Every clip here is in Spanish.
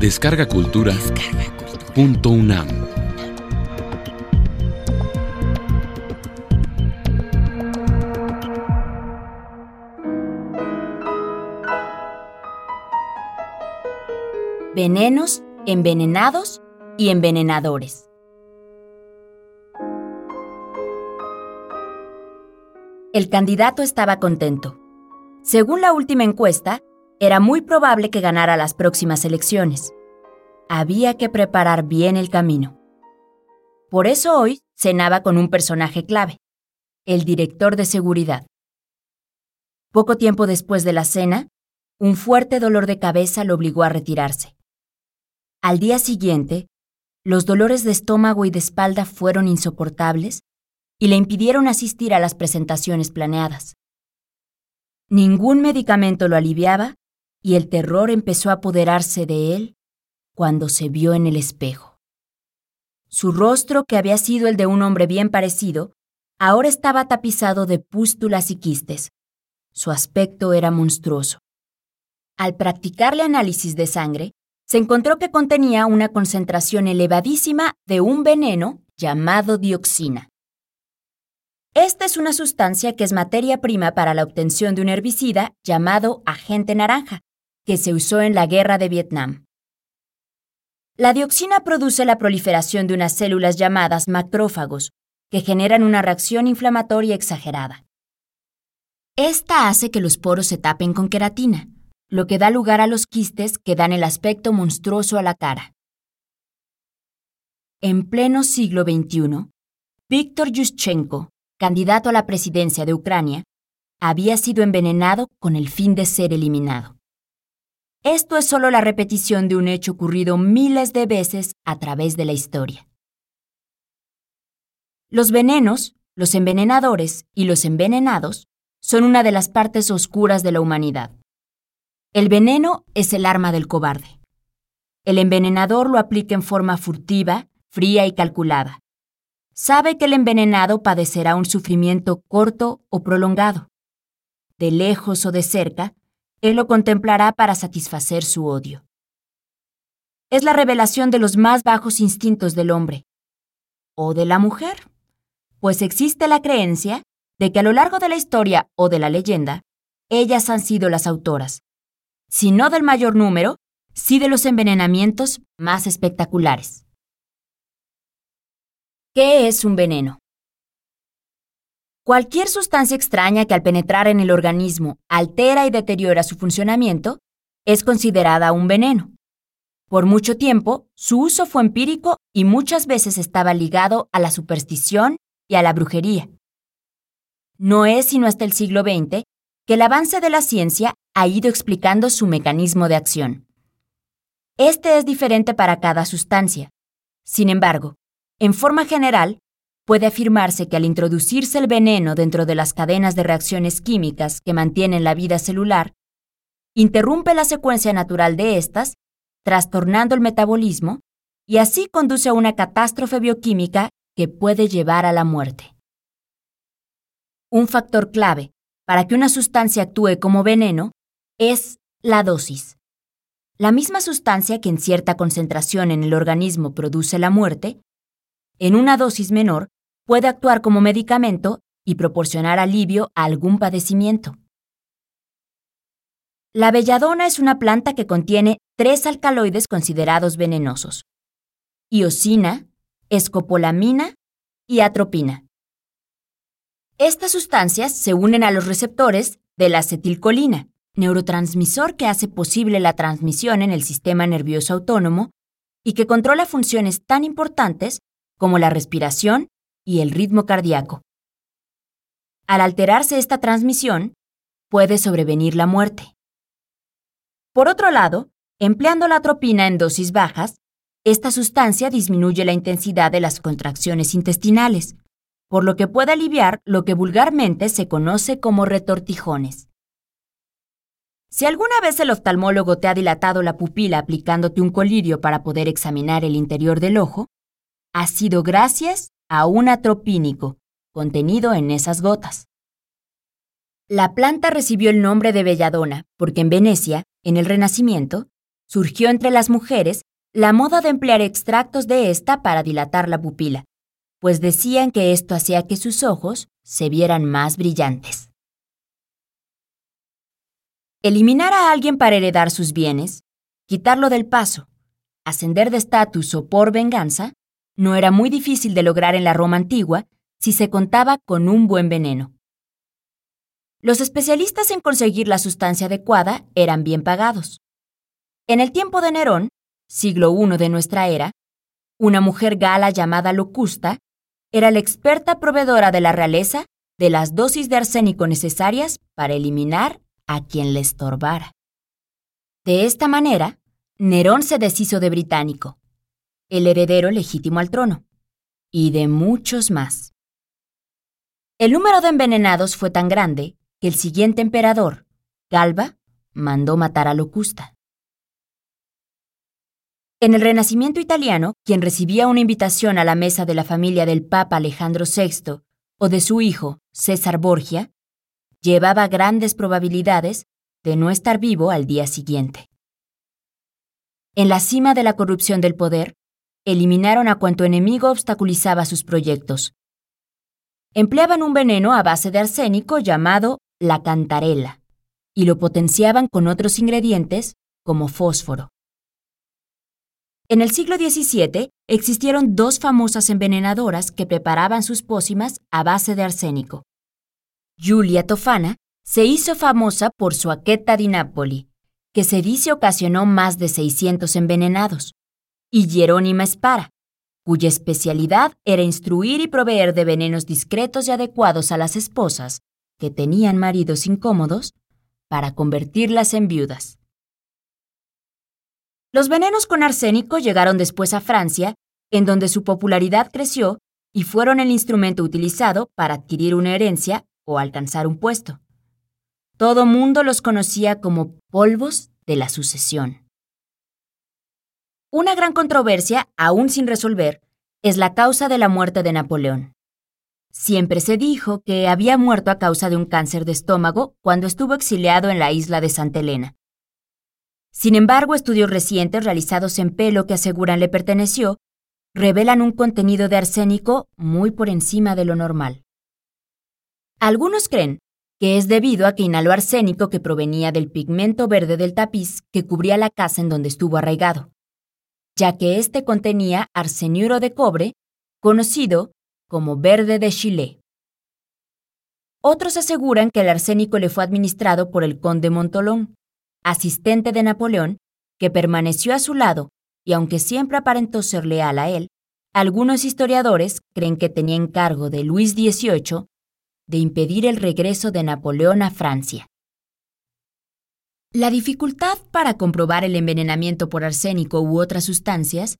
Descarga Cultura. Punto UNAM. Venenos, envenenados y envenenadores. El candidato estaba contento. Según la última encuesta, era muy probable que ganara las próximas elecciones. Había que preparar bien el camino. Por eso hoy cenaba con un personaje clave, el director de seguridad. Poco tiempo después de la cena, un fuerte dolor de cabeza lo obligó a retirarse. Al día siguiente, los dolores de estómago y de espalda fueron insoportables y le impidieron asistir a las presentaciones planeadas. Ningún medicamento lo aliviaba y el terror empezó a apoderarse de él cuando se vio en el espejo. Su rostro, que había sido el de un hombre bien parecido, ahora estaba tapizado de pústulas y quistes. Su aspecto era monstruoso. Al practicarle análisis de sangre, se encontró que contenía una concentración elevadísima de un veneno llamado dioxina. Esta es una sustancia que es materia prima para la obtención de un herbicida llamado agente naranja, que se usó en la guerra de Vietnam. La dioxina produce la proliferación de unas células llamadas macrófagos, que generan una reacción inflamatoria exagerada. Esta hace que los poros se tapen con queratina, lo que da lugar a los quistes que dan el aspecto monstruoso a la cara. En pleno siglo XXI, Víctor Yushchenko, candidato a la presidencia de Ucrania, había sido envenenado con el fin de ser eliminado. Esto es solo la repetición de un hecho ocurrido miles de veces a través de la historia. Los venenos, los envenenadores y los envenenados son una de las partes oscuras de la humanidad. El veneno es el arma del cobarde. El envenenador lo aplica en forma furtiva, fría y calculada, sabe que el envenenado padecerá un sufrimiento corto o prolongado. De lejos o de cerca, él lo contemplará para satisfacer su odio. Es la revelación de los más bajos instintos del hombre o de la mujer, pues existe la creencia de que a lo largo de la historia o de la leyenda, ellas han sido las autoras, si no del mayor número, sí de los envenenamientos más espectaculares. ¿Qué es un veneno? Cualquier sustancia extraña que al penetrar en el organismo altera y deteriora su funcionamiento es considerada un veneno. Por mucho tiempo, su uso fue empírico y muchas veces estaba ligado a la superstición y a la brujería. No es sino hasta el siglo XX que el avance de la ciencia ha ido explicando su mecanismo de acción. Este es diferente para cada sustancia. Sin embargo, en forma general, puede afirmarse que al introducirse el veneno dentro de las cadenas de reacciones químicas que mantienen la vida celular, interrumpe la secuencia natural de estas, trastornando el metabolismo, y así conduce a una catástrofe bioquímica que puede llevar a la muerte. Un factor clave para que una sustancia actúe como veneno es la dosis. La misma sustancia que en cierta concentración en el organismo produce la muerte, en una dosis menor, puede actuar como medicamento y proporcionar alivio a algún padecimiento. La belladona es una planta que contiene tres alcaloides considerados venenosos: iosina, escopolamina y atropina. Estas sustancias se unen a los receptores de la acetilcolina, neurotransmisor que hace posible la transmisión en el sistema nervioso autónomo y que controla funciones tan importantes como la respiración y el ritmo cardíaco. Al alterarse esta transmisión, puede sobrevenir la muerte. Por otro lado, empleando la atropina en dosis bajas, esta sustancia disminuye la intensidad de las contracciones intestinales, por lo que puede aliviar lo que vulgarmente se conoce como retortijones. Si alguna vez el oftalmólogo te ha dilatado la pupila aplicándote un colirio para poder examinar el interior del ojo, ha sido gracias a un atropínico contenido en esas gotas. La planta recibió el nombre de belladona porque en Venecia, en el Renacimiento, surgió entre las mujeres la moda de emplear extractos de esta para dilatar la pupila, pues decían que esto hacía que sus ojos se vieran más brillantes. Eliminar a alguien para heredar sus bienes, quitarlo del paso, ascender de estatus o por venganza, no era muy difícil de lograr en la Roma antigua si se contaba con un buen veneno. Los especialistas en conseguir la sustancia adecuada eran bien pagados. En el tiempo de Nerón, siglo I de nuestra era, una mujer gala llamada Locusta era la experta proveedora de la realeza de las dosis de arsénico necesarias para eliminar a quien le estorbara. De esta manera, Nerón se deshizo de Británico, el heredero legítimo al trono, y de muchos más. El número de envenenados fue tan grande que el siguiente emperador, Galba, mandó matar a Locusta. En el Renacimiento italiano, quien recibía una invitación a la mesa de la familia del Papa Alejandro VI o de su hijo, César Borgia, llevaba grandes probabilidades de no estar vivo al día siguiente. En la cima de la corrupción del poder, eliminaron a cuanto enemigo obstaculizaba sus proyectos. Empleaban un veneno a base de arsénico llamado la cantarela y lo potenciaban con otros ingredientes como fósforo. En el siglo XVII existieron dos famosas envenenadoras que preparaban sus pócimas a base de arsénico. Giulia Tofana se hizo famosa por su aqueta di Napoli, que se dice ocasionó más de 600 envenenados, y Jerónima Spara, cuya especialidad era instruir y proveer de venenos discretos y adecuados a las esposas que tenían maridos incómodos para convertirlas en viudas. Los venenos con arsénico llegaron después a Francia, en donde su popularidad creció y fueron el instrumento utilizado para adquirir una herencia o alcanzar un puesto. Todo mundo los conocía como polvos de la sucesión. Una gran controversia, aún sin resolver, es la causa de la muerte de Napoleón. Siempre se dijo que había muerto a causa de un cáncer de estómago cuando estuvo exiliado en la isla de Santa Elena. Sin embargo, estudios recientes realizados en pelo que aseguran le perteneció revelan un contenido de arsénico muy por encima de lo normal. Algunos creen que es debido a que inhaló arsénico que provenía del pigmento verde del tapiz que cubría la casa en donde estuvo arraigado, ya que éste contenía arseniuro de cobre, conocido como verde de Chile. Otros aseguran que el arsénico le fue administrado por el conde Montolón, asistente de Napoleón, que permaneció a su lado y aunque siempre aparentó ser leal a él, algunos historiadores creen que tenía encargo de Luis XVIII de impedir el regreso de Napoleón a Francia. La dificultad para comprobar el envenenamiento por arsénico u otras sustancias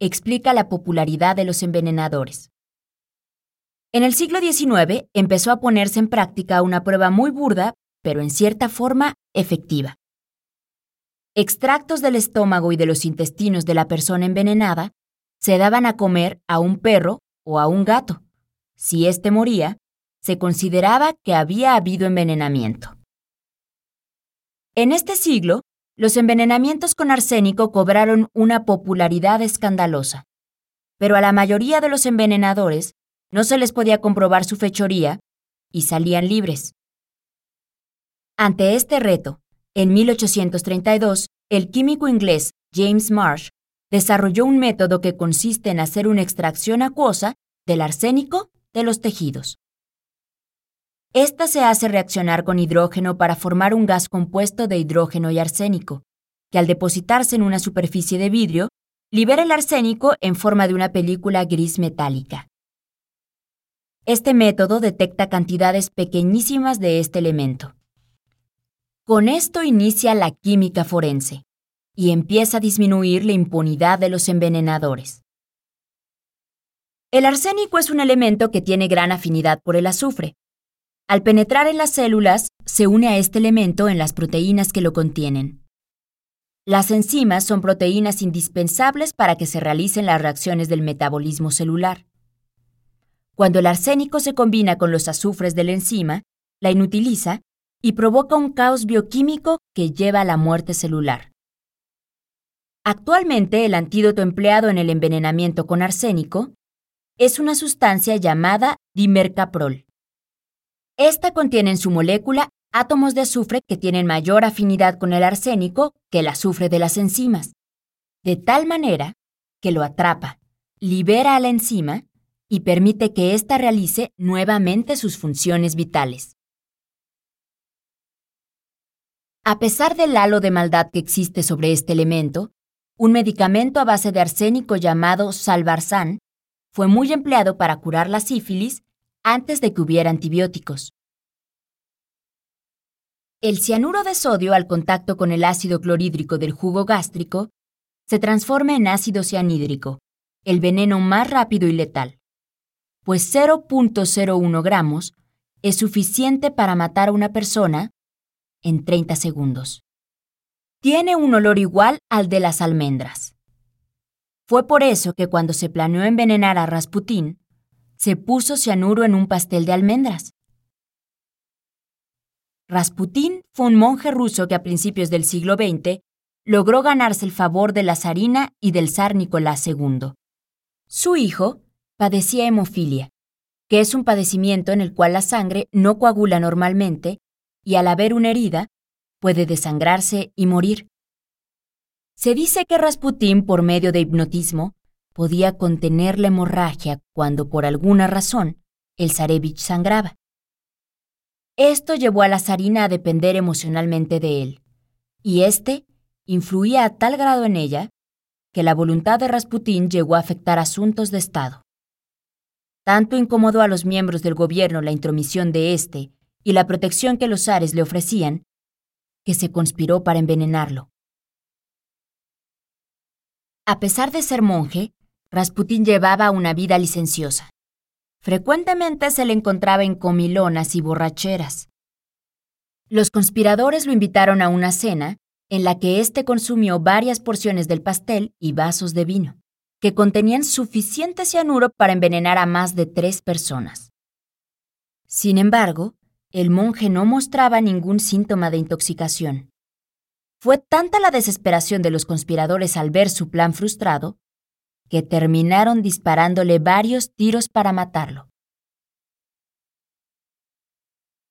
explica la popularidad de los envenenadores. En el siglo XIX empezó a ponerse en práctica una prueba muy burda, pero en cierta forma efectiva. Extractos del estómago y de los intestinos de la persona envenenada se daban a comer a un perro o a un gato. Si éste moría, se consideraba que había habido envenenamiento. En este siglo, los envenenamientos con arsénico cobraron una popularidad escandalosa, pero a la mayoría de los envenenadores no se les podía comprobar su fechoría y salían libres. Ante este reto, en 1832, el químico inglés James Marsh desarrolló un método que consiste en hacer una extracción acuosa del arsénico de los tejidos. Esta se hace reaccionar con hidrógeno para formar un gas compuesto de hidrógeno y arsénico, que al depositarse en una superficie de vidrio, libera el arsénico en forma de una película gris metálica. Este método detecta cantidades pequeñísimas de este elemento. Con esto inicia la química forense y empieza a disminuir la impunidad de los envenenadores. El arsénico es un elemento que tiene gran afinidad por el azufre. Al penetrar en las células, se une a este elemento en las proteínas que lo contienen. Las enzimas son proteínas indispensables para que se realicen las reacciones del metabolismo celular. Cuando el arsénico se combina con los azufres de la enzima, la inutiliza y provoca un caos bioquímico que lleva a la muerte celular. Actualmente el antídoto empleado en el envenenamiento con arsénico es una sustancia llamada dimercaprol. Esta contiene en su molécula átomos de azufre que tienen mayor afinidad con el arsénico que el azufre de las enzimas, de tal manera que lo atrapa, libera a la enzima y permite que ésta realice nuevamente sus funciones vitales. A pesar del halo de maldad que existe sobre este elemento, un medicamento a base de arsénico llamado salvarsan fue muy empleado para curar la sífilis antes de que hubiera antibióticos. El cianuro de sodio al contacto con el ácido clorhídrico del jugo gástrico se transforma en ácido cianhídrico, el veneno más rápido y letal, pues 0.01 gramos es suficiente para matar a una persona en 30 segundos. Tiene un olor igual al de las almendras. Fue por eso que cuando se planeó envenenar a Rasputín, se puso cianuro en un pastel de almendras. Rasputín fue un monje ruso que a principios del siglo XX logró ganarse el favor de la zarina y del zar Nicolás II. Su hijo padecía hemofilia, que es un padecimiento en el cual la sangre no coagula normalmente y al haber una herida puede desangrarse y morir. Se dice que Rasputín, por medio de hipnotismo, podía contener la hemorragia cuando por alguna razón el zarevich sangraba. Esto llevó a la zarina a depender emocionalmente de él, y éste influía a tal grado en ella que la voluntad de Rasputín llegó a afectar asuntos de Estado. Tanto incomodó a los miembros del gobierno la intromisión de éste y la protección que los zares le ofrecían, que se conspiró para envenenarlo. A pesar de ser monje, Rasputín llevaba una vida licenciosa. Frecuentemente se le encontraba en comilonas y borracheras. Los conspiradores lo invitaron a una cena en la que éste consumió varias porciones del pastel y vasos de vino, que contenían suficiente cianuro para envenenar a más de tres personas. Sin embargo, el monje no mostraba ningún síntoma de intoxicación. Fue tanta la desesperación de los conspiradores al ver su plan frustrado, que terminaron disparándole varios tiros para matarlo.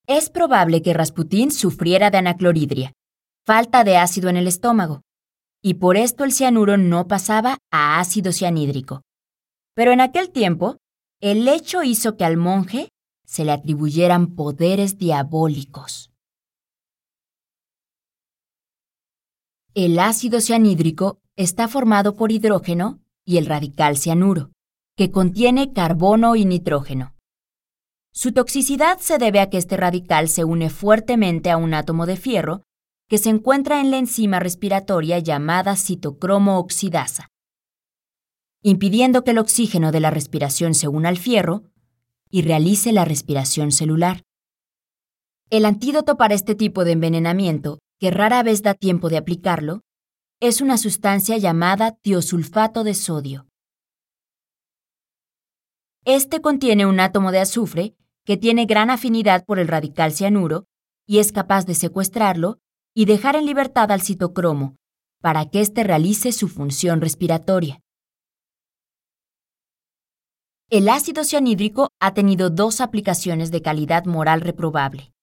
Es probable que Rasputín sufriera de anacloridria, falta de ácido en el estómago, y por esto el cianuro no pasaba a ácido cianhídrico. Pero en aquel tiempo, el hecho hizo que al monje se le atribuyeran poderes diabólicos. El ácido cianhídrico está formado por hidrógeno y el radical cianuro, que contiene carbono y nitrógeno. Su toxicidad se debe a que este radical se une fuertemente a un átomo de fierro que se encuentra en la enzima respiratoria llamada citocromo oxidasa, impidiendo que el oxígeno de la respiración se una al fierro y realice la respiración celular. El antídoto para este tipo de envenenamiento que rara vez da tiempo de aplicarlo, es una sustancia llamada tiosulfato de sodio. Este contiene un átomo de azufre que tiene gran afinidad por el radical cianuro y es capaz de secuestrarlo y dejar en libertad al citocromo para que éste realice su función respiratoria. El ácido cianhídrico ha tenido dos aplicaciones de calidad moral reprobable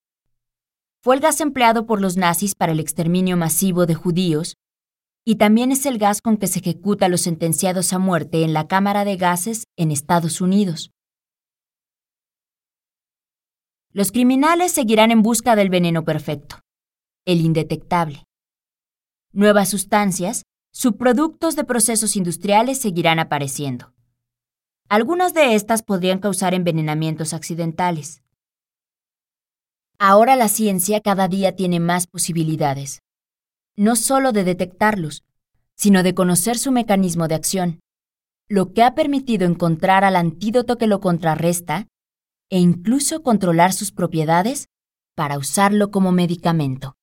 fue el gas empleado por los nazis para el exterminio masivo de judíos y también es el gas con que se ejecuta a los sentenciados a muerte en la Cámara de Gases en Estados Unidos. Los criminales seguirán en busca del veneno perfecto, el indetectable. Nuevas sustancias, subproductos de procesos industriales seguirán apareciendo. Algunas de estas podrían causar envenenamientos accidentales. Ahora la ciencia cada día tiene más posibilidades, no solo de detectarlos, sino de conocer su mecanismo de acción, lo que ha permitido encontrar al antídoto que lo contrarresta e incluso controlar sus propiedades para usarlo como medicamento.